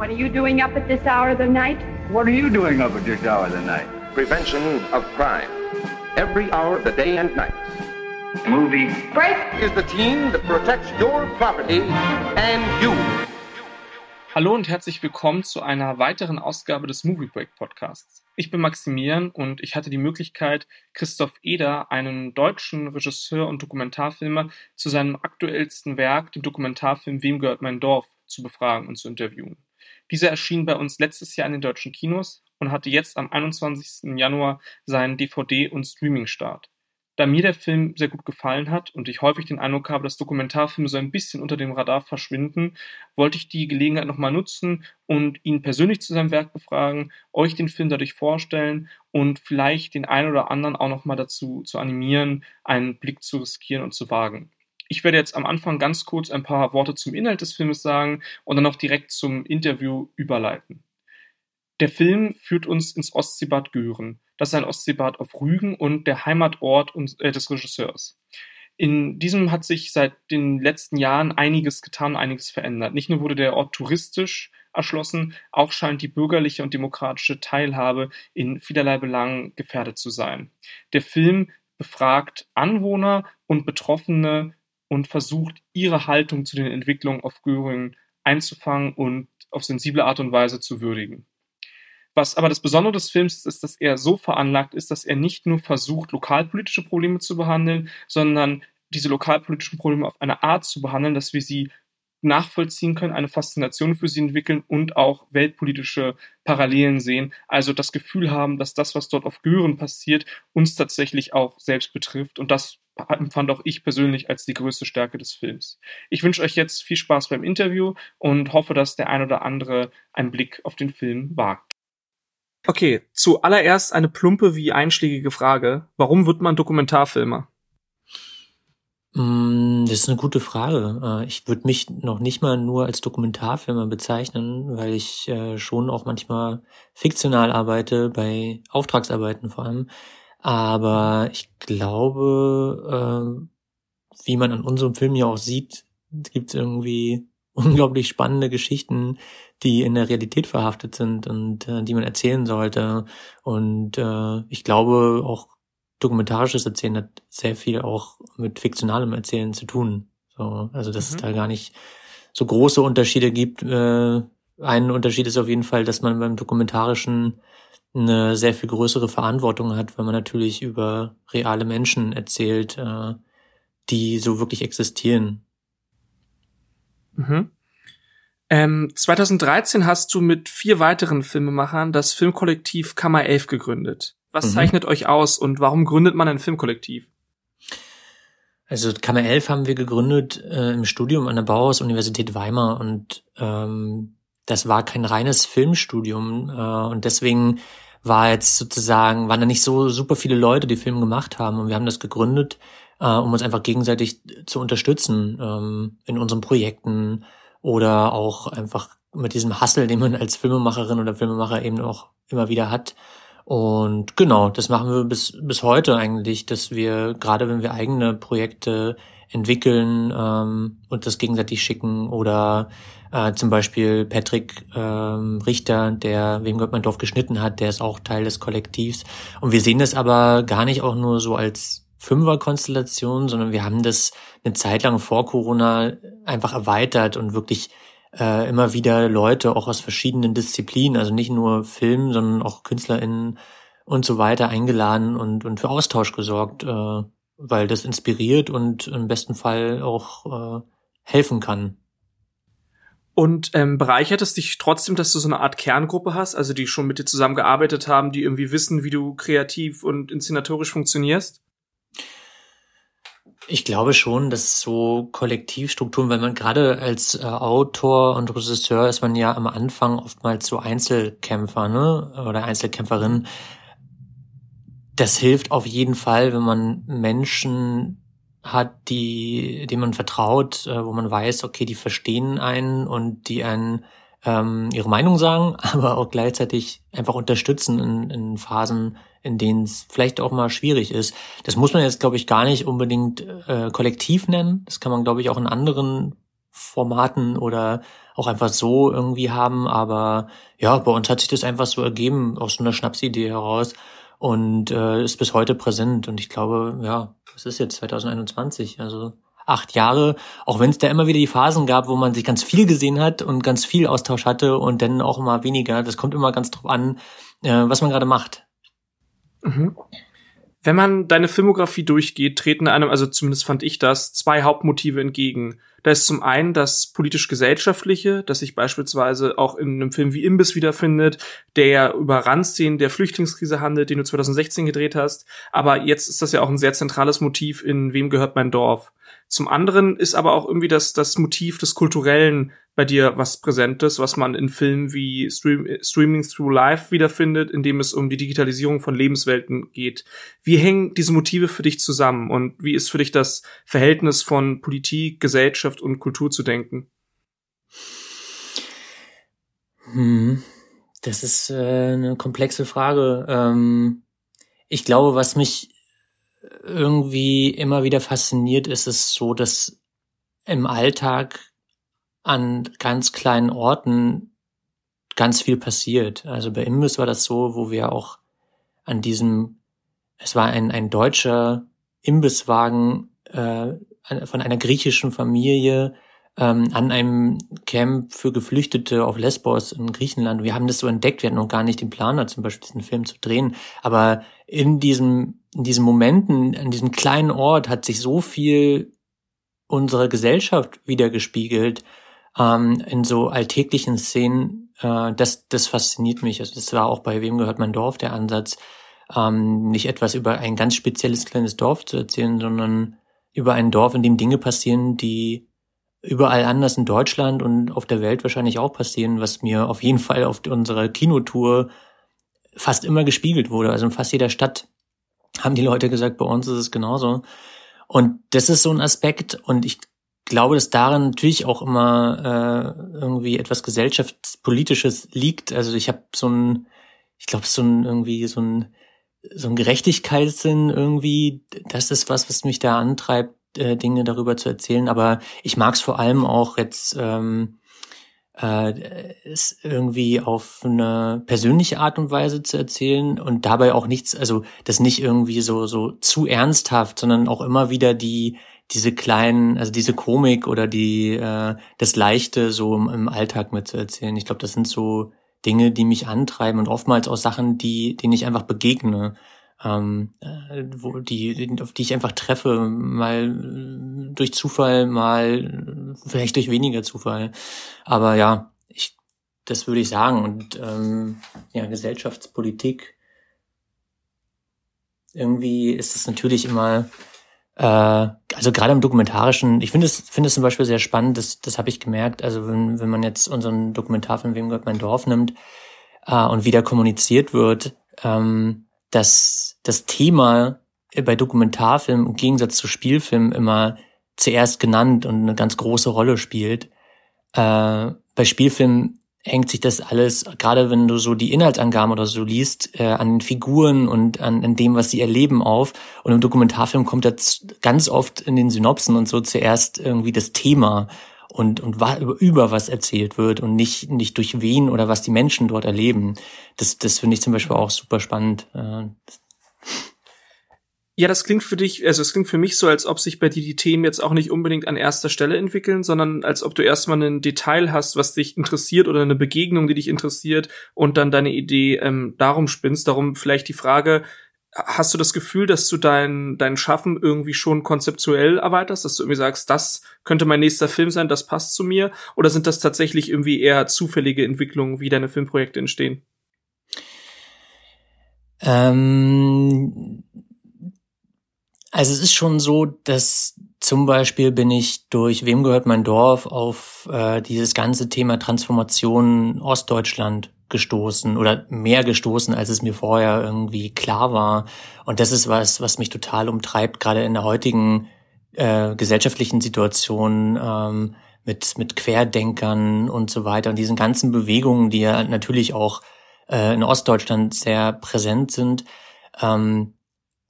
What are you doing up at this hour of the night? What are you doing up at this hour of the night? Prevention of crime. Every hour of the day and night. Movie. Break! Is the team that protects your property and you. Hallo und herzlich willkommen zu einer weiteren Ausgabe des Movie Break Podcasts. Ich bin Maximilian und ich hatte die Möglichkeit, Christoph Eder, einen deutschen Regisseur und Dokumentarfilmer, zu seinem aktuellsten Werk, dem Dokumentarfilm Wem gehört mein Dorf, zu befragen und zu interviewen. Dieser erschien bei uns letztes Jahr in den deutschen Kinos und hatte jetzt am 21. Januar seinen DVD- und Streaming-Start. Da mir der Film sehr gut gefallen hat und ich häufig den Eindruck habe, dass Dokumentarfilme so ein bisschen unter dem Radar verschwinden, wollte ich die Gelegenheit nochmal nutzen und ihn persönlich zu seinem Werk befragen, euch den Film dadurch vorstellen und vielleicht den einen oder anderen auch nochmal dazu zu animieren, einen Blick zu riskieren und zu wagen. Ich werde jetzt am Anfang ganz kurz ein paar Worte zum Inhalt des Filmes sagen und dann auch direkt zum Interview überleiten. Der Film führt uns ins Ostseebad Göhren. Das ist ein Ostseebad auf Rügen und der Heimatort äh, des Regisseurs. In diesem hat sich seit den letzten Jahren einiges getan, einiges verändert. Nicht nur wurde der Ort touristisch erschlossen, auch scheint die bürgerliche und demokratische Teilhabe in vielerlei Belangen gefährdet zu sein. Der Film befragt Anwohner und Betroffene und versucht, ihre Haltung zu den Entwicklungen auf Göring einzufangen und auf sensible Art und Weise zu würdigen. Was aber das Besondere des Films ist, ist, dass er so veranlagt ist, dass er nicht nur versucht, lokalpolitische Probleme zu behandeln, sondern diese lokalpolitischen Probleme auf eine Art zu behandeln, dass wir sie nachvollziehen können, eine Faszination für sie entwickeln und auch weltpolitische Parallelen sehen. Also das Gefühl haben, dass das, was dort auf Gören passiert, uns tatsächlich auch selbst betrifft. Und das empfand auch ich persönlich als die größte Stärke des Films. Ich wünsche euch jetzt viel Spaß beim Interview und hoffe, dass der ein oder andere einen Blick auf den Film wagt. Okay, zuallererst eine plumpe wie einschlägige Frage. Warum wird man Dokumentarfilmer? Mm, das ist eine gute Frage. Äh, ich würde mich noch nicht mal nur als Dokumentarfilmer bezeichnen, weil ich äh, schon auch manchmal fiktional arbeite, bei Auftragsarbeiten vor allem. Aber ich glaube, äh, wie man an unserem Film ja auch sieht, gibt es irgendwie unglaublich spannende Geschichten, die in der Realität verhaftet sind und äh, die man erzählen sollte. Und äh, ich glaube, auch dokumentarisches Erzählen hat sehr viel auch mit fiktionalem Erzählen zu tun. So, also dass mhm. es da gar nicht so große Unterschiede gibt. Äh, ein Unterschied ist auf jeden Fall, dass man beim dokumentarischen eine sehr viel größere Verantwortung hat, weil man natürlich über reale Menschen erzählt, äh, die so wirklich existieren. Mhm. Ähm, 2013 hast du mit vier weiteren Filmemachern das Filmkollektiv Kammer 11 gegründet. Was mhm. zeichnet euch aus und warum gründet man ein Filmkollektiv? Also Kammer 11 haben wir gegründet äh, im Studium an der Bauhaus-Universität Weimar und ähm, das war kein reines Filmstudium äh, und deswegen war jetzt sozusagen, waren da nicht so super viele Leute, die Film gemacht haben und wir haben das gegründet, äh, um uns einfach gegenseitig zu unterstützen ähm, in unseren Projekten oder auch einfach mit diesem Hassel, den man als Filmemacherin oder Filmemacher eben auch immer wieder hat. Und genau, das machen wir bis, bis heute eigentlich, dass wir, gerade wenn wir eigene Projekte entwickeln ähm, und das gegenseitig schicken oder äh, zum Beispiel Patrick ähm, Richter, der Wem Gott mein Dorf geschnitten hat, der ist auch Teil des Kollektivs. Und wir sehen das aber gar nicht auch nur so als Fünferkonstellation, sondern wir haben das eine Zeit lang vor Corona einfach erweitert und wirklich äh, immer wieder Leute auch aus verschiedenen Disziplinen, also nicht nur Film, sondern auch KünstlerInnen und so weiter eingeladen und, und für Austausch gesorgt, äh, weil das inspiriert und im besten Fall auch äh, helfen kann. Und ähm, bereichert es dich trotzdem, dass du so eine Art Kerngruppe hast, also die schon mit dir zusammengearbeitet haben, die irgendwie wissen, wie du kreativ und inszenatorisch funktionierst? Ich glaube schon, dass so Kollektivstrukturen, weil man gerade als äh, Autor und Regisseur ist man ja am Anfang oftmals so Einzelkämpfer, ne? Oder Einzelkämpferin. Das hilft auf jeden Fall, wenn man Menschen hat, die, denen man vertraut, äh, wo man weiß, okay, die verstehen einen und die einen ähm, ihre Meinung sagen, aber auch gleichzeitig einfach unterstützen in, in Phasen, in denen es vielleicht auch mal schwierig ist. Das muss man jetzt, glaube ich, gar nicht unbedingt äh, kollektiv nennen. Das kann man, glaube ich, auch in anderen Formaten oder auch einfach so irgendwie haben. Aber ja, bei uns hat sich das einfach so ergeben, aus so einer Schnapsidee heraus und äh, ist bis heute präsent. Und ich glaube, ja, es ist jetzt 2021, also acht Jahre, auch wenn es da immer wieder die Phasen gab, wo man sich ganz viel gesehen hat und ganz viel Austausch hatte und dann auch immer weniger. Das kommt immer ganz drauf an, äh, was man gerade macht. Mhm. Wenn man deine Filmografie durchgeht, treten einem, also zumindest fand ich das, zwei Hauptmotive entgegen. Da ist zum einen das politisch-gesellschaftliche, das sich beispielsweise auch in einem Film wie Imbiss wiederfindet, der ja über Randszenen der Flüchtlingskrise handelt, den du 2016 gedreht hast. Aber jetzt ist das ja auch ein sehr zentrales Motiv in Wem gehört mein Dorf? Zum anderen ist aber auch irgendwie das, das Motiv des Kulturellen bei dir was Präsentes, was man in Filmen wie Stream, Streaming Through Life wiederfindet, in dem es um die Digitalisierung von Lebenswelten geht. Wie hängen diese Motive für dich zusammen und wie ist für dich das Verhältnis von Politik, Gesellschaft und Kultur zu denken? Hm, das ist äh, eine komplexe Frage. Ähm, ich glaube, was mich irgendwie immer wieder fasziniert, ist es so, dass im Alltag an ganz kleinen Orten ganz viel passiert. Also bei Imbiss war das so, wo wir auch an diesem, es war ein, ein deutscher Imbisswagen äh, von einer griechischen Familie ähm, an einem Camp für Geflüchtete auf Lesbos in Griechenland. Wir haben das so entdeckt, wir hatten noch gar nicht den Planer, zum Beispiel diesen Film zu drehen. Aber in diesem, in diesen Momenten, in diesem kleinen Ort hat sich so viel unserer Gesellschaft wiedergespiegelt, ähm, in so alltäglichen Szenen, äh, das, das fasziniert mich. Also das war auch bei Wem gehört mein Dorf der Ansatz, ähm, nicht etwas über ein ganz spezielles kleines Dorf zu erzählen, sondern über ein Dorf, in dem Dinge passieren, die überall anders in Deutschland und auf der Welt wahrscheinlich auch passieren, was mir auf jeden Fall auf unserer Kinotour fast immer gespiegelt wurde. Also in fast jeder Stadt haben die Leute gesagt, bei uns ist es genauso. Und das ist so ein Aspekt und ich glaube, dass darin natürlich auch immer äh, irgendwie etwas gesellschaftspolitisches liegt. Also ich habe so ein, ich glaube, so ein irgendwie so ein so ein Gerechtigkeitssinn irgendwie. Das ist was, was mich da antreibt, äh, Dinge darüber zu erzählen. Aber ich mag es vor allem auch jetzt ähm, äh, es irgendwie auf eine persönliche Art und Weise zu erzählen und dabei auch nichts, also das nicht irgendwie so so zu ernsthaft, sondern auch immer wieder die diese kleinen, also diese Komik oder die äh, das Leichte so im, im Alltag mitzuerzählen. Ich glaube, das sind so Dinge, die mich antreiben und oftmals auch Sachen, die denen ich einfach begegne ähm, äh, wo die, auf die ich einfach treffe, mal durch Zufall, mal vielleicht durch weniger Zufall. Aber ja, ich, das würde ich sagen. Und ähm, ja, Gesellschaftspolitik, irgendwie ist es natürlich immer, äh, also gerade im dokumentarischen, ich finde es, finde es zum Beispiel sehr spannend, das, das habe ich gemerkt, also wenn, wenn man jetzt unseren Dokumentarfilm Wem gehört mein Dorf nimmt äh, und wieder kommuniziert wird, ähm, dass das Thema bei Dokumentarfilmen im Gegensatz zu Spielfilmen immer zuerst genannt und eine ganz große Rolle spielt. Äh, bei Spielfilmen hängt sich das alles, gerade wenn du so die Inhaltsangaben oder so liest, äh, an den Figuren und an, an dem, was sie erleben auf. Und im Dokumentarfilm kommt das ganz oft in den Synopsen und so zuerst irgendwie das Thema und, und über was erzählt wird und nicht, nicht durch wen oder was die Menschen dort erleben. Das, das finde ich zum Beispiel auch super spannend. Äh, ja, das klingt für dich, also es klingt für mich so, als ob sich bei dir die Themen jetzt auch nicht unbedingt an erster Stelle entwickeln, sondern als ob du erstmal ein Detail hast, was dich interessiert oder eine Begegnung, die dich interessiert und dann deine Idee ähm, darum spinnst. Darum vielleicht die Frage, hast du das Gefühl, dass du dein, dein Schaffen irgendwie schon konzeptuell erweiterst, dass du irgendwie sagst, das könnte mein nächster Film sein, das passt zu mir? Oder sind das tatsächlich irgendwie eher zufällige Entwicklungen, wie deine Filmprojekte entstehen? Ähm, also es ist schon so, dass zum Beispiel bin ich durch Wem gehört mein Dorf auf äh, dieses ganze Thema Transformation Ostdeutschland gestoßen oder mehr gestoßen, als es mir vorher irgendwie klar war. Und das ist was, was mich total umtreibt, gerade in der heutigen äh, gesellschaftlichen Situation ähm, mit, mit Querdenkern und so weiter und diesen ganzen Bewegungen, die ja natürlich auch äh, in Ostdeutschland sehr präsent sind. Ähm,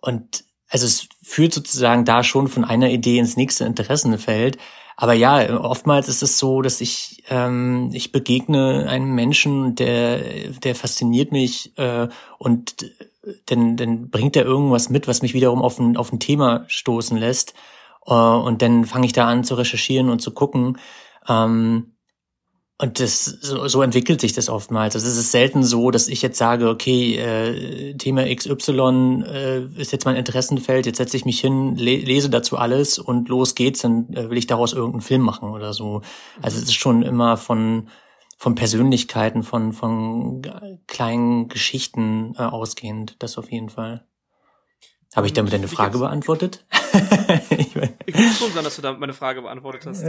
und also es führt sozusagen da schon von einer Idee ins nächste Interessenfeld. aber ja, oftmals ist es so, dass ich ähm, ich begegne einem Menschen, der der fasziniert mich äh, und dann dann bringt er irgendwas mit, was mich wiederum auf ein auf ein Thema stoßen lässt äh, und dann fange ich da an zu recherchieren und zu gucken. Ähm, und das so, so entwickelt sich das oftmals. Also es ist selten so, dass ich jetzt sage, okay, äh, Thema XY äh, ist jetzt mein Interessenfeld, jetzt setze ich mich hin, le lese dazu alles und los geht's, dann äh, will ich daraus irgendeinen Film machen oder so. Also es ist schon immer von von Persönlichkeiten, von von kleinen Geschichten äh, ausgehend, das auf jeden Fall. Habe ich damit deine Frage beantwortet? ich, ich muss schon sagen, dass du damit meine Frage beantwortet hast.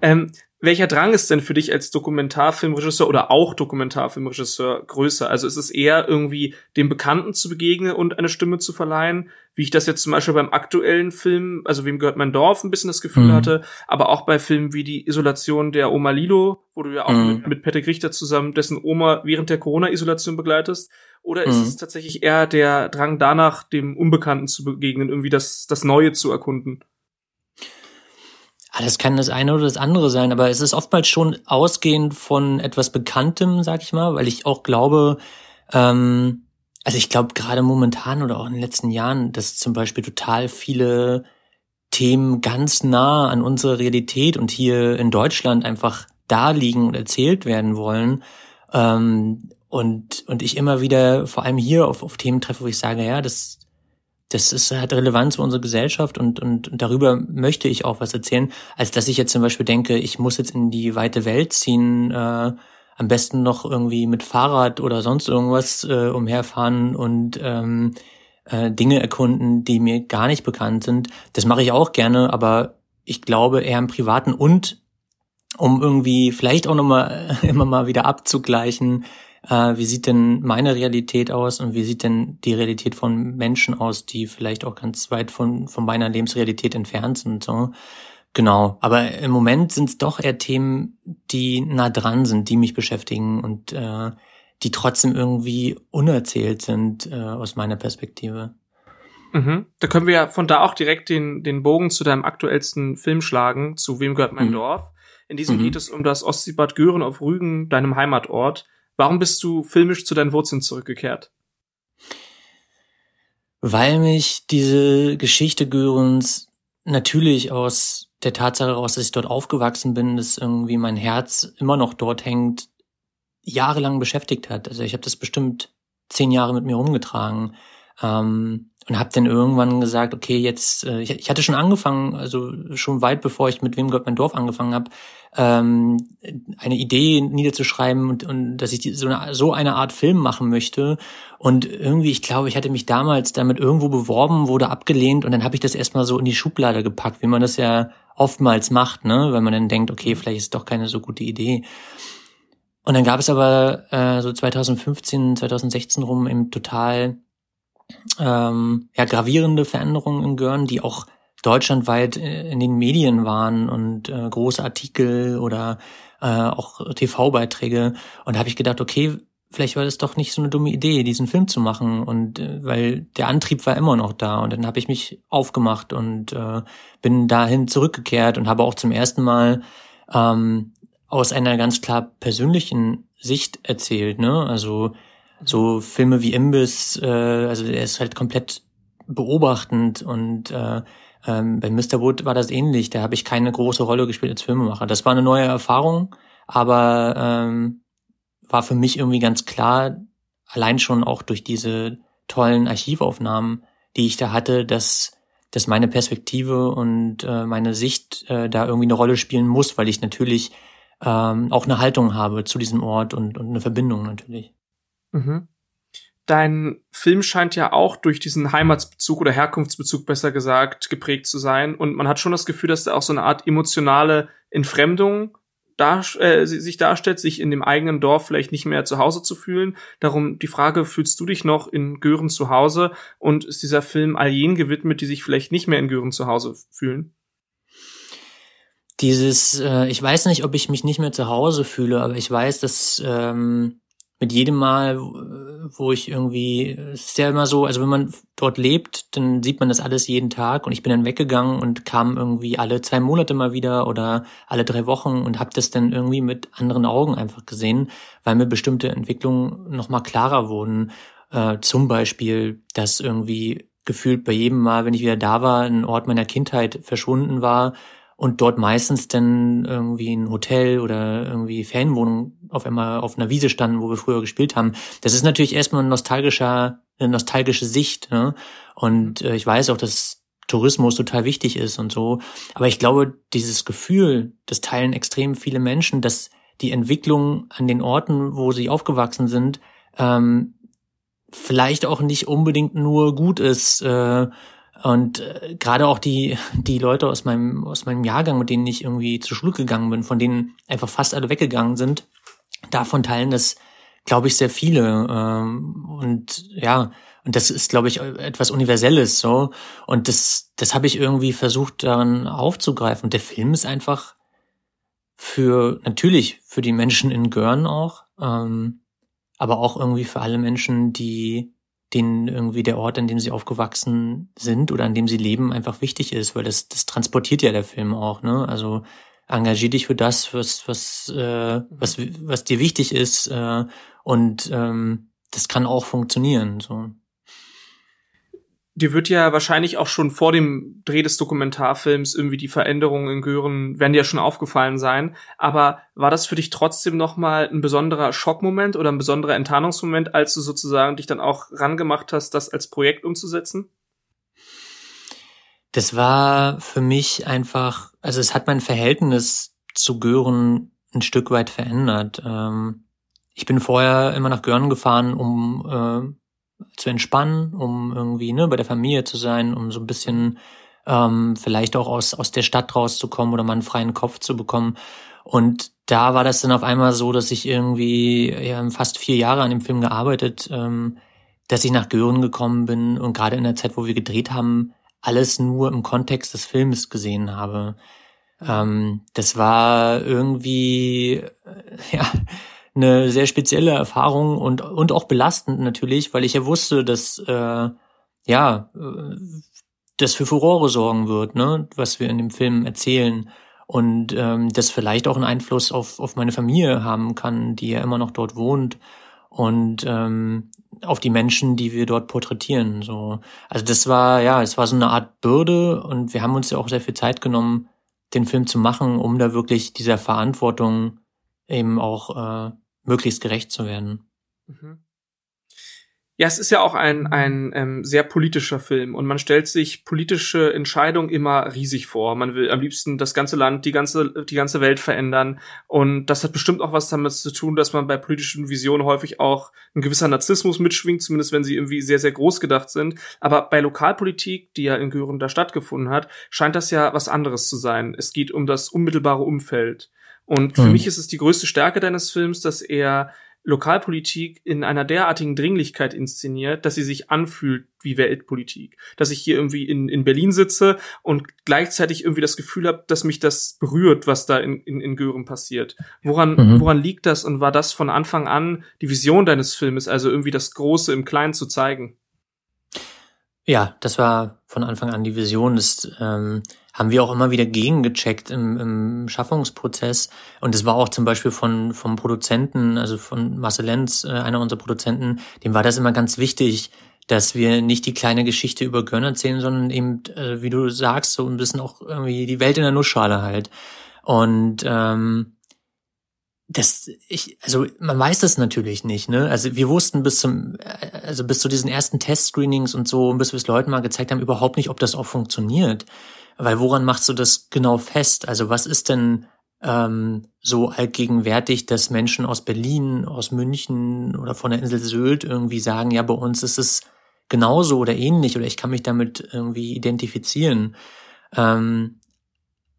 ähm, welcher Drang ist denn für dich als Dokumentarfilmregisseur oder auch Dokumentarfilmregisseur größer? Also ist es eher irgendwie dem Bekannten zu begegnen und eine Stimme zu verleihen, wie ich das jetzt zum Beispiel beim aktuellen Film, also wem gehört mein Dorf, ein bisschen das Gefühl mhm. hatte, aber auch bei Filmen wie die Isolation der Oma Lilo, wo du ja auch mhm. mit, mit Patrick Richter zusammen dessen Oma während der Corona-Isolation begleitest. Oder ist mhm. es tatsächlich eher der Drang danach, dem Unbekannten zu begegnen, irgendwie das, das Neue zu erkunden? Ah, das kann das eine oder das andere sein, aber es ist oftmals schon ausgehend von etwas Bekanntem, sag ich mal, weil ich auch glaube, ähm, also ich glaube gerade momentan oder auch in den letzten Jahren, dass zum Beispiel total viele Themen ganz nah an unsere Realität und hier in Deutschland einfach da liegen und erzählt werden wollen. Ähm, und, und ich immer wieder vor allem hier auf, auf Themen treffe, wo ich sage, ja, das, das ist, hat Relevanz für unsere Gesellschaft und, und, und darüber möchte ich auch was erzählen, als dass ich jetzt zum Beispiel denke, ich muss jetzt in die weite Welt ziehen, äh, am besten noch irgendwie mit Fahrrad oder sonst irgendwas äh, umherfahren und ähm, äh, Dinge erkunden, die mir gar nicht bekannt sind. Das mache ich auch gerne, aber ich glaube eher im Privaten und um irgendwie vielleicht auch nochmal immer mal wieder abzugleichen, äh, wie sieht denn meine Realität aus und wie sieht denn die Realität von Menschen aus, die vielleicht auch ganz weit von, von meiner Lebensrealität entfernt sind. So. Genau, aber im Moment sind es doch eher Themen, die nah dran sind, die mich beschäftigen und äh, die trotzdem irgendwie unerzählt sind äh, aus meiner Perspektive. Mhm. Da können wir ja von da auch direkt den, den Bogen zu deinem aktuellsten Film schlagen, zu Wem gehört mein mhm. Dorf. In diesem mhm. geht es um das Ostseebad Gören auf Rügen, deinem Heimatort. Warum bist du filmisch zu deinen Wurzeln zurückgekehrt? Weil mich diese Geschichte Görens natürlich aus der Tatsache heraus, dass ich dort aufgewachsen bin, dass irgendwie mein Herz immer noch dort hängt, jahrelang beschäftigt hat. Also ich habe das bestimmt zehn Jahre mit mir rumgetragen. Ähm, und habe dann irgendwann gesagt, okay, jetzt, äh, ich, ich hatte schon angefangen, also schon weit bevor ich mit Wem Gott mein Dorf angefangen habe, ähm, eine Idee niederzuschreiben und, und dass ich die, so, eine, so eine Art Film machen möchte. Und irgendwie, ich glaube, ich hatte mich damals damit irgendwo beworben, wurde abgelehnt und dann habe ich das erstmal so in die Schublade gepackt, wie man das ja oftmals macht, ne, wenn man dann denkt, okay, vielleicht ist doch keine so gute Idee. Und dann gab es aber äh, so 2015, 2016 rum eben total ähm, ja, gravierende Veränderungen in Görn, die auch deutschlandweit äh, in den Medien waren und äh, große Artikel oder äh, auch TV-Beiträge. Und da habe ich gedacht, okay, vielleicht war das doch nicht so eine dumme Idee, diesen Film zu machen. Und äh, weil der Antrieb war immer noch da. Und dann habe ich mich aufgemacht und äh, bin dahin zurückgekehrt und habe auch zum ersten Mal ähm, aus einer ganz klar persönlichen Sicht erzählt. Ne? Also so Filme wie Imbiss, äh, also er ist halt komplett beobachtend und äh, ähm, bei Mr. Wood war das ähnlich. Da habe ich keine große Rolle gespielt als Filmemacher. Das war eine neue Erfahrung, aber ähm, war für mich irgendwie ganz klar, allein schon auch durch diese tollen Archivaufnahmen, die ich da hatte, dass, dass meine Perspektive und äh, meine Sicht äh, da irgendwie eine Rolle spielen muss, weil ich natürlich ähm, auch eine Haltung habe zu diesem Ort und, und eine Verbindung natürlich. Mhm. Dein Film scheint ja auch durch diesen Heimatsbezug oder Herkunftsbezug besser gesagt geprägt zu sein. Und man hat schon das Gefühl, dass da auch so eine Art emotionale Entfremdung dar äh, sich darstellt, sich in dem eigenen Dorf vielleicht nicht mehr zu Hause zu fühlen. Darum die Frage, fühlst du dich noch in Gören zu Hause? Und ist dieser Film all jenen gewidmet, die sich vielleicht nicht mehr in Gören zu Hause fühlen? Dieses, äh, ich weiß nicht, ob ich mich nicht mehr zu Hause fühle, aber ich weiß, dass ähm, mit jedem Mal, wo ich irgendwie, es ist ja immer so, also wenn man dort lebt, dann sieht man das alles jeden Tag und ich bin dann weggegangen und kam irgendwie alle zwei Monate mal wieder oder alle drei Wochen und habe das dann irgendwie mit anderen Augen einfach gesehen, weil mir bestimmte Entwicklungen nochmal klarer wurden. Äh, zum Beispiel, dass irgendwie gefühlt bei jedem Mal, wenn ich wieder da war, ein Ort meiner Kindheit verschwunden war und dort meistens dann irgendwie ein Hotel oder irgendwie Fanwohnung auf einmal auf einer Wiese standen, wo wir früher gespielt haben. Das ist natürlich erstmal ein nostalgischer, eine nostalgische Sicht. Ne? Und äh, ich weiß auch, dass Tourismus total wichtig ist und so. Aber ich glaube, dieses Gefühl, das teilen extrem viele Menschen, dass die Entwicklung an den Orten, wo sie aufgewachsen sind, ähm, vielleicht auch nicht unbedingt nur gut ist. Äh, und äh, gerade auch die, die Leute aus meinem, aus meinem Jahrgang, mit denen ich irgendwie zur Schule gegangen bin, von denen einfach fast alle weggegangen sind, davon teilen das, glaube ich, sehr viele. Ähm, und ja, und das ist, glaube ich, etwas Universelles so. Und das, das habe ich irgendwie versucht, daran aufzugreifen. Und der Film ist einfach für, natürlich für die Menschen in Görn auch, ähm, aber auch irgendwie für alle Menschen, die denen irgendwie der Ort, an dem sie aufgewachsen sind oder an dem sie leben, einfach wichtig ist, weil das, das transportiert ja der Film auch, ne? Also engagier dich für das, was, was, äh, was, was dir wichtig ist, äh, und ähm, das kann auch funktionieren. So dir wird ja wahrscheinlich auch schon vor dem Dreh des Dokumentarfilms irgendwie die Veränderungen in Gören werden dir ja schon aufgefallen sein. Aber war das für dich trotzdem nochmal ein besonderer Schockmoment oder ein besonderer Enttarnungsmoment, als du sozusagen dich dann auch rangemacht hast, das als Projekt umzusetzen? Das war für mich einfach, also es hat mein Verhältnis zu Gören ein Stück weit verändert. Ähm, ich bin vorher immer nach Gören gefahren, um äh, zu entspannen, um irgendwie ne, bei der Familie zu sein, um so ein bisschen ähm, vielleicht auch aus, aus der Stadt rauszukommen oder mal einen freien Kopf zu bekommen. Und da war das dann auf einmal so, dass ich irgendwie ja, fast vier Jahre an dem Film gearbeitet, ähm, dass ich nach Gören gekommen bin und gerade in der Zeit, wo wir gedreht haben, alles nur im Kontext des Films gesehen habe. Ähm, das war irgendwie, ja, eine sehr spezielle Erfahrung und, und auch belastend natürlich, weil ich ja wusste, dass, äh, ja, äh, das für Furore sorgen wird, ne, was wir in dem Film erzählen und ähm, das vielleicht auch einen Einfluss auf, auf meine Familie haben kann, die ja immer noch dort wohnt und ähm, auf die Menschen, die wir dort porträtieren. So, also das war ja, es war so eine Art Bürde und wir haben uns ja auch sehr viel Zeit genommen, den Film zu machen, um da wirklich dieser Verantwortung eben auch äh, möglichst gerecht zu werden. Mhm. Ja, es ist ja auch ein, ein ähm, sehr politischer Film und man stellt sich politische Entscheidungen immer riesig vor. Man will am liebsten das ganze Land, die ganze, die ganze Welt verändern. Und das hat bestimmt auch was damit zu tun, dass man bei politischen Visionen häufig auch ein gewisser Narzissmus mitschwingt, zumindest wenn sie irgendwie sehr, sehr groß gedacht sind. Aber bei Lokalpolitik, die ja in Gören da stattgefunden hat, scheint das ja was anderes zu sein. Es geht um das unmittelbare Umfeld. Und für mhm. mich ist es die größte Stärke deines Films, dass er Lokalpolitik in einer derartigen Dringlichkeit inszeniert, dass sie sich anfühlt wie Weltpolitik. Dass ich hier irgendwie in, in Berlin sitze und gleichzeitig irgendwie das Gefühl habe, dass mich das berührt, was da in, in, in Gören passiert. Woran, mhm. woran liegt das und war das von Anfang an die Vision deines Filmes, also irgendwie das Große im Kleinen zu zeigen? Ja, das war von Anfang an die Vision. Das ähm, haben wir auch immer wieder gegengecheckt im, im Schaffungsprozess. Und es war auch zum Beispiel von vom Produzenten, also von Marcel Lenz, äh, einer unserer Produzenten, dem war das immer ganz wichtig, dass wir nicht die kleine Geschichte über Gönn erzählen, sondern eben, äh, wie du sagst, so ein bisschen auch irgendwie die Welt in der Nussschale halt. Und ähm, das ich also man weiß das natürlich nicht ne also wir wussten bis zum also bis zu diesen ersten Testscreenings und so bis wir es Leuten mal gezeigt haben überhaupt nicht ob das auch funktioniert weil woran machst du das genau fest also was ist denn ähm, so allgegenwärtig dass Menschen aus Berlin aus München oder von der Insel Sylt irgendwie sagen ja bei uns ist es genauso oder ähnlich oder ich kann mich damit irgendwie identifizieren ähm,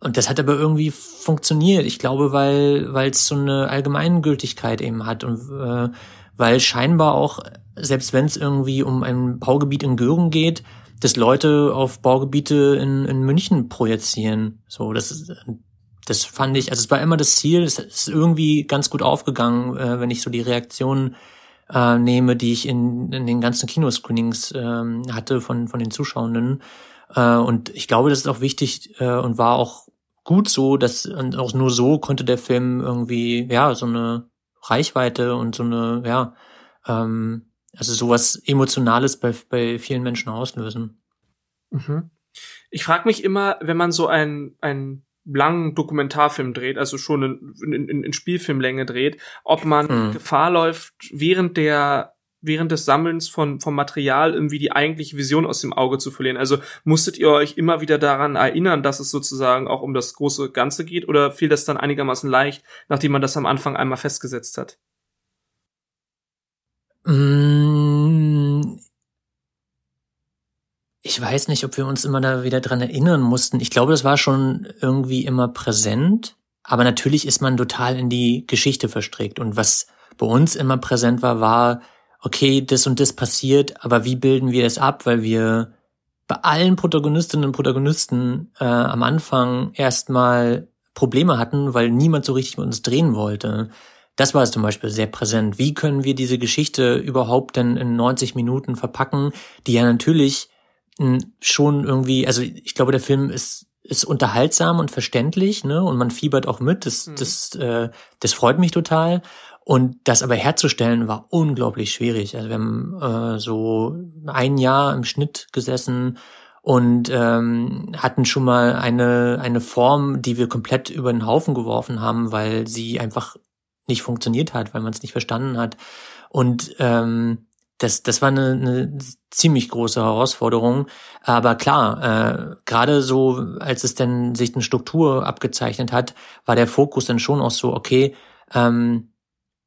und das hat aber irgendwie funktioniert. Ich glaube, weil weil es so eine Allgemeingültigkeit eben hat und äh, weil scheinbar auch, selbst wenn es irgendwie um ein Baugebiet in Göring geht, dass Leute auf Baugebiete in, in München projizieren. So, das ist, das fand ich, also es war immer das Ziel, es ist irgendwie ganz gut aufgegangen, äh, wenn ich so die Reaktionen äh, nehme, die ich in, in den ganzen Kinoscreenings äh, hatte von, von den Zuschauenden. Äh, und ich glaube, das ist auch wichtig äh, und war auch gut so, dass und auch nur so konnte der Film irgendwie, ja, so eine Reichweite und so eine, ja, ähm, also sowas Emotionales bei, bei vielen Menschen auslösen. Mhm. Ich frage mich immer, wenn man so ein, ein langen Dokumentarfilm dreht, also schon in, in, in Spielfilmlänge dreht, ob man mhm. Gefahr läuft, während der während des Sammelns von vom Material irgendwie die eigentliche Vision aus dem Auge zu verlieren. Also musstet ihr euch immer wieder daran erinnern, dass es sozusagen auch um das große Ganze geht, oder fiel das dann einigermaßen leicht, nachdem man das am Anfang einmal festgesetzt hat? Mm, ich weiß nicht, ob wir uns immer da wieder dran erinnern mussten. Ich glaube, das war schon irgendwie immer präsent. Aber natürlich ist man total in die Geschichte verstrickt. Und was bei uns immer präsent war, war, okay, das und das passiert, aber wie bilden wir es ab? Weil wir bei allen Protagonistinnen und Protagonisten äh, am Anfang erstmal Probleme hatten, weil niemand so richtig mit uns drehen wollte. Das war es zum Beispiel sehr präsent. Wie können wir diese Geschichte überhaupt denn in 90 Minuten verpacken, die ja natürlich schon irgendwie, also ich glaube, der Film ist ist unterhaltsam und verständlich, ne? Und man fiebert auch mit. Das, mhm. das, äh, das freut mich total. Und das aber herzustellen war unglaublich schwierig. Also wir haben äh, so ein Jahr im Schnitt gesessen und ähm, hatten schon mal eine eine Form, die wir komplett über den Haufen geworfen haben, weil sie einfach nicht funktioniert hat, weil man es nicht verstanden hat. Und ähm, das, das war eine, eine ziemlich große Herausforderung. Aber klar, äh, gerade so, als es dann sich eine Struktur abgezeichnet hat, war der Fokus dann schon auch so, okay, ähm,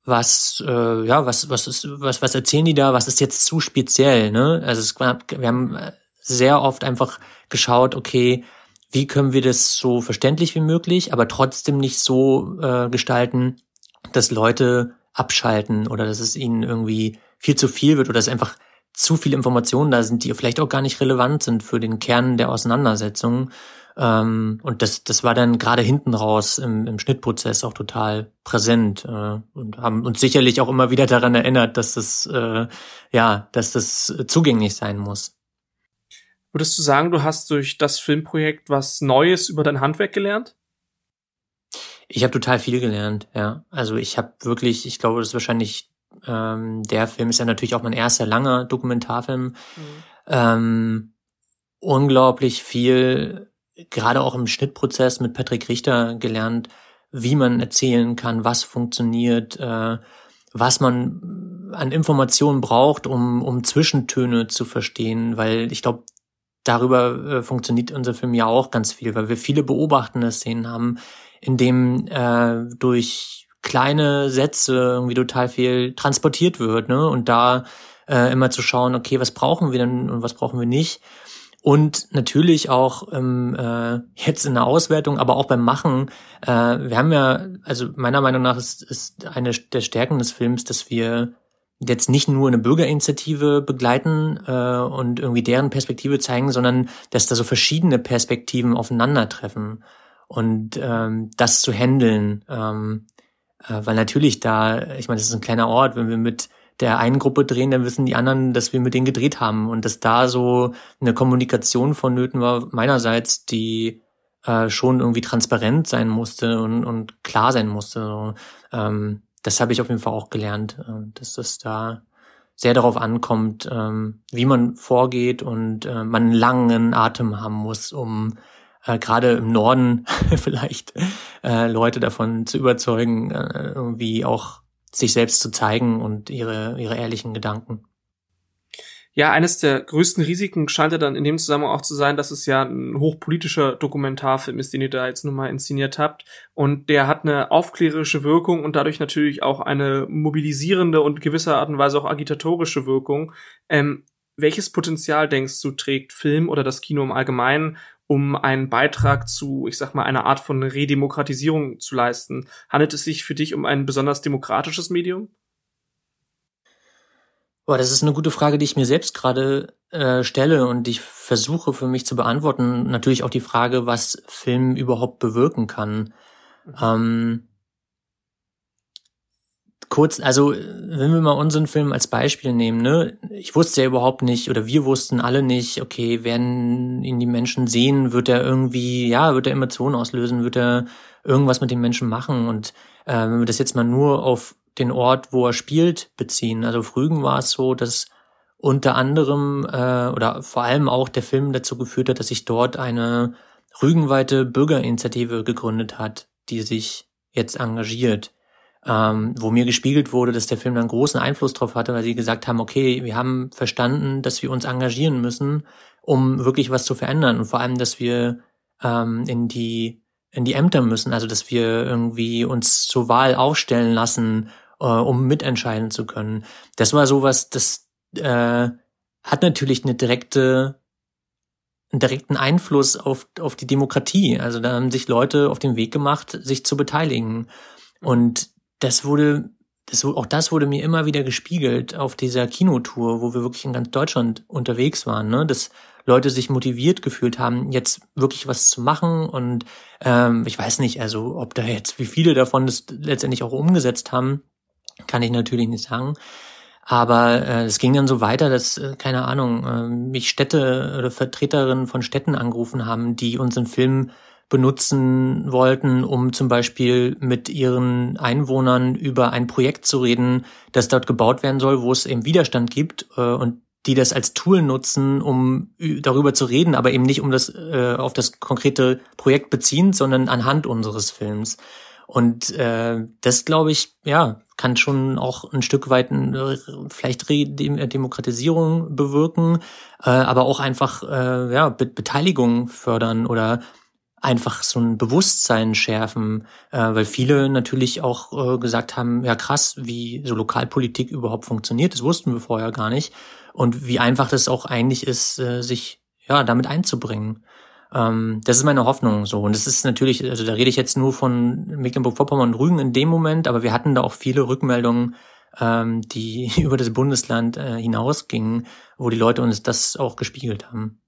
was, äh, ja, was, was ist, was, was erzählen die da? Was ist jetzt zu speziell? Ne? Also es wir haben sehr oft einfach geschaut, okay, wie können wir das so verständlich wie möglich, aber trotzdem nicht so äh, gestalten, dass Leute abschalten oder dass es ihnen irgendwie viel zu viel wird oder dass einfach zu viele Informationen da sind, die vielleicht auch gar nicht relevant sind für den Kern der Auseinandersetzung. Ähm, und das, das war dann gerade hinten raus im, im Schnittprozess auch total präsent äh, und haben uns sicherlich auch immer wieder daran erinnert, dass das, äh, ja, dass das zugänglich sein muss. Würdest du sagen, du hast durch das Filmprojekt was Neues über dein Handwerk gelernt? Ich habe total viel gelernt, ja. Also ich habe wirklich, ich glaube, das ist wahrscheinlich ähm, der Film ist ja natürlich auch mein erster langer Dokumentarfilm. Mhm. Ähm, unglaublich viel, gerade auch im Schnittprozess mit Patrick Richter gelernt, wie man erzählen kann, was funktioniert, äh, was man an Informationen braucht, um, um Zwischentöne zu verstehen, weil ich glaube, darüber äh, funktioniert unser Film ja auch ganz viel, weil wir viele beobachtende Szenen haben, in dem äh, durch kleine Sätze irgendwie total viel transportiert wird, ne? Und da äh, immer zu schauen, okay, was brauchen wir denn und was brauchen wir nicht? Und natürlich auch ähm, äh, jetzt in der Auswertung, aber auch beim Machen. Äh, wir haben ja, also meiner Meinung nach ist, ist eine der Stärken des Films, dass wir jetzt nicht nur eine Bürgerinitiative begleiten äh, und irgendwie deren Perspektive zeigen, sondern dass da so verschiedene Perspektiven aufeinandertreffen. Und ähm, das zu handeln, ähm, äh, weil natürlich da, ich meine, das ist ein kleiner Ort, wenn wir mit der einen Gruppe drehen, dann wissen die anderen, dass wir mit denen gedreht haben und dass da so eine Kommunikation vonnöten war meinerseits, die äh, schon irgendwie transparent sein musste und, und klar sein musste. So, ähm, das habe ich auf jeden Fall auch gelernt, äh, dass das da sehr darauf ankommt, ähm, wie man vorgeht und äh, man einen langen Atem haben muss, um äh, gerade im Norden vielleicht äh, Leute davon zu überzeugen, äh, irgendwie auch sich selbst zu zeigen und ihre, ihre ehrlichen Gedanken. Ja, eines der größten Risiken scheint ja dann in dem Zusammenhang auch zu sein, dass es ja ein hochpolitischer Dokumentarfilm ist, den ihr da jetzt nun mal inszeniert habt. Und der hat eine aufklärerische Wirkung und dadurch natürlich auch eine mobilisierende und gewisser Art und Weise auch agitatorische Wirkung. Ähm, welches Potenzial denkst du trägt Film oder das Kino im Allgemeinen, um einen Beitrag zu, ich sag mal, einer Art von Redemokratisierung zu leisten. Handelt es sich für dich um ein besonders demokratisches Medium? Boah, das ist eine gute Frage, die ich mir selbst gerade äh, stelle und ich versuche für mich zu beantworten. Natürlich auch die Frage, was Film überhaupt bewirken kann. Mhm. Ähm, kurz, also wenn wir mal unseren Film als Beispiel nehmen, ne, ich wusste ja überhaupt nicht oder wir wussten alle nicht, okay, werden ihn die Menschen sehen, wird er irgendwie, ja, wird er Emotionen auslösen, wird er irgendwas mit den Menschen machen und äh, wenn wir das jetzt mal nur auf den Ort, wo er spielt, beziehen. Also Frügen war es so, dass unter anderem äh, oder vor allem auch der Film dazu geführt hat, dass sich dort eine rügenweite Bürgerinitiative gegründet hat, die sich jetzt engagiert. Ähm, wo mir gespiegelt wurde, dass der Film dann großen Einfluss drauf hatte, weil sie gesagt haben, okay, wir haben verstanden, dass wir uns engagieren müssen, um wirklich was zu verändern und vor allem, dass wir ähm, in die in die Ämter müssen, also dass wir irgendwie uns zur Wahl aufstellen lassen äh, um mitentscheiden zu können. Das war sowas, das äh, hat natürlich eine direkte einen direkten Einfluss auf, auf die Demokratie. Also da haben sich Leute auf den Weg gemacht, sich zu beteiligen. Und das wurde, das, auch das wurde mir immer wieder gespiegelt auf dieser Kinotour, wo wir wirklich in ganz Deutschland unterwegs waren, ne? dass Leute sich motiviert gefühlt haben, jetzt wirklich was zu machen. Und ähm, ich weiß nicht, also ob da jetzt, wie viele davon das letztendlich auch umgesetzt haben, kann ich natürlich nicht sagen. Aber äh, es ging dann so weiter, dass, äh, keine Ahnung, äh, mich Städte oder Vertreterinnen von Städten angerufen haben, die unseren Film benutzen wollten, um zum Beispiel mit ihren Einwohnern über ein Projekt zu reden, das dort gebaut werden soll, wo es eben Widerstand gibt äh, und die das als Tool nutzen, um darüber zu reden, aber eben nicht um das äh, auf das konkrete Projekt beziehen, sondern anhand unseres Films. Und äh, das, glaube ich, ja, kann schon auch ein Stück weit äh, vielleicht Demokratisierung bewirken, äh, aber auch einfach äh, ja, Be Beteiligung fördern oder einfach so ein Bewusstsein schärfen, äh, weil viele natürlich auch äh, gesagt haben, ja krass, wie so Lokalpolitik überhaupt funktioniert, das wussten wir vorher gar nicht und wie einfach das auch eigentlich ist, äh, sich ja damit einzubringen. Ähm, das ist meine Hoffnung so. Und es ist natürlich, also da rede ich jetzt nur von Mecklenburg-Vorpommern und Rügen in dem Moment, aber wir hatten da auch viele Rückmeldungen, ähm, die über das Bundesland äh, hinausgingen, wo die Leute uns das auch gespiegelt haben.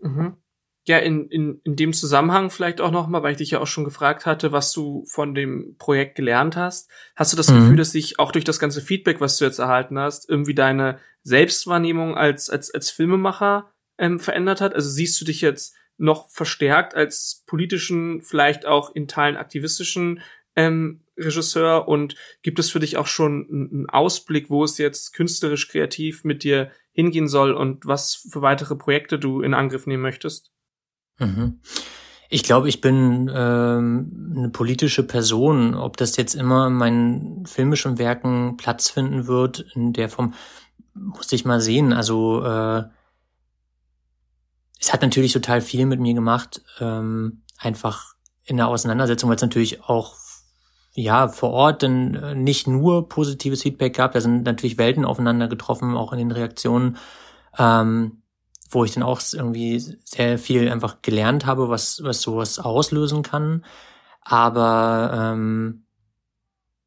Mhm. Ja, in, in, in dem Zusammenhang vielleicht auch nochmal, weil ich dich ja auch schon gefragt hatte, was du von dem Projekt gelernt hast. Hast du das mhm. Gefühl, dass sich auch durch das ganze Feedback, was du jetzt erhalten hast, irgendwie deine Selbstwahrnehmung als, als, als Filmemacher ähm, verändert hat? Also siehst du dich jetzt noch verstärkt als politischen, vielleicht auch in Teilen aktivistischen ähm, Regisseur und gibt es für dich auch schon einen Ausblick, wo es jetzt künstlerisch kreativ mit dir hingehen soll und was für weitere Projekte du in Angriff nehmen möchtest? Mhm. Ich glaube, ich bin ähm, eine politische Person. Ob das jetzt immer in meinen filmischen Werken Platz finden wird, in der Form, muss ich mal sehen. Also äh, es hat natürlich total viel mit mir gemacht, ähm, einfach in der Auseinandersetzung, weil es natürlich auch ja vor Ort dann äh, nicht nur positives Feedback gab, da sind natürlich Welten aufeinander getroffen, auch in den Reaktionen, ähm, wo ich dann auch irgendwie sehr viel einfach gelernt habe, was was sowas auslösen kann. Aber ähm,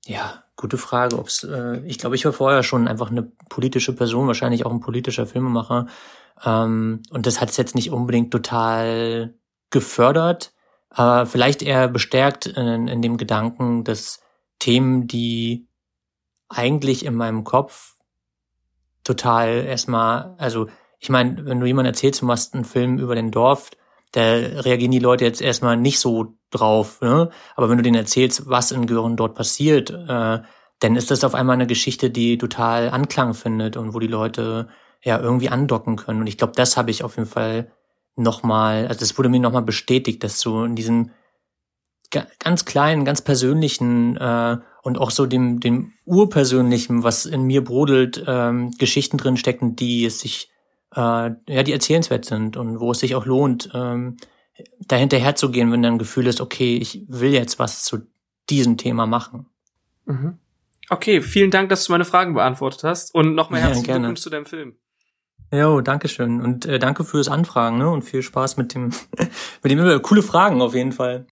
ja, gute Frage. Ob's, äh, ich glaube, ich war vorher schon einfach eine politische Person, wahrscheinlich auch ein politischer Filmemacher. Ähm, und das hat es jetzt nicht unbedingt total gefördert, aber vielleicht eher bestärkt in, in dem Gedanken, dass Themen, die eigentlich in meinem Kopf total erstmal, also ich meine, wenn du jemand erzählst, du machst einen Film über den Dorf, da reagieren die Leute jetzt erstmal nicht so drauf. Ne? Aber wenn du denen erzählst, was in Gören dort passiert, äh, dann ist das auf einmal eine Geschichte, die total Anklang findet und wo die Leute ja irgendwie andocken können. Und ich glaube, das habe ich auf jeden Fall nochmal, also es wurde mir nochmal bestätigt, dass so in diesem ganz kleinen, ganz persönlichen äh, und auch so dem, dem urpersönlichen, was in mir brodelt, ähm, Geschichten drin stecken, die es sich, äh, ja, die erzählenswert sind und wo es sich auch lohnt, ähm, dahinterher zu gehen, wenn dann ein Gefühl ist, okay, ich will jetzt was zu diesem Thema machen. Mhm. Okay, vielen Dank, dass du meine Fragen beantwortet hast und nochmal herzlichen ja, Glückwunsch zu deinem Film. Jo, danke schön. Und äh, danke fürs Anfragen, ne? Und viel Spaß mit dem, mit dem, coole Fragen auf jeden Fall.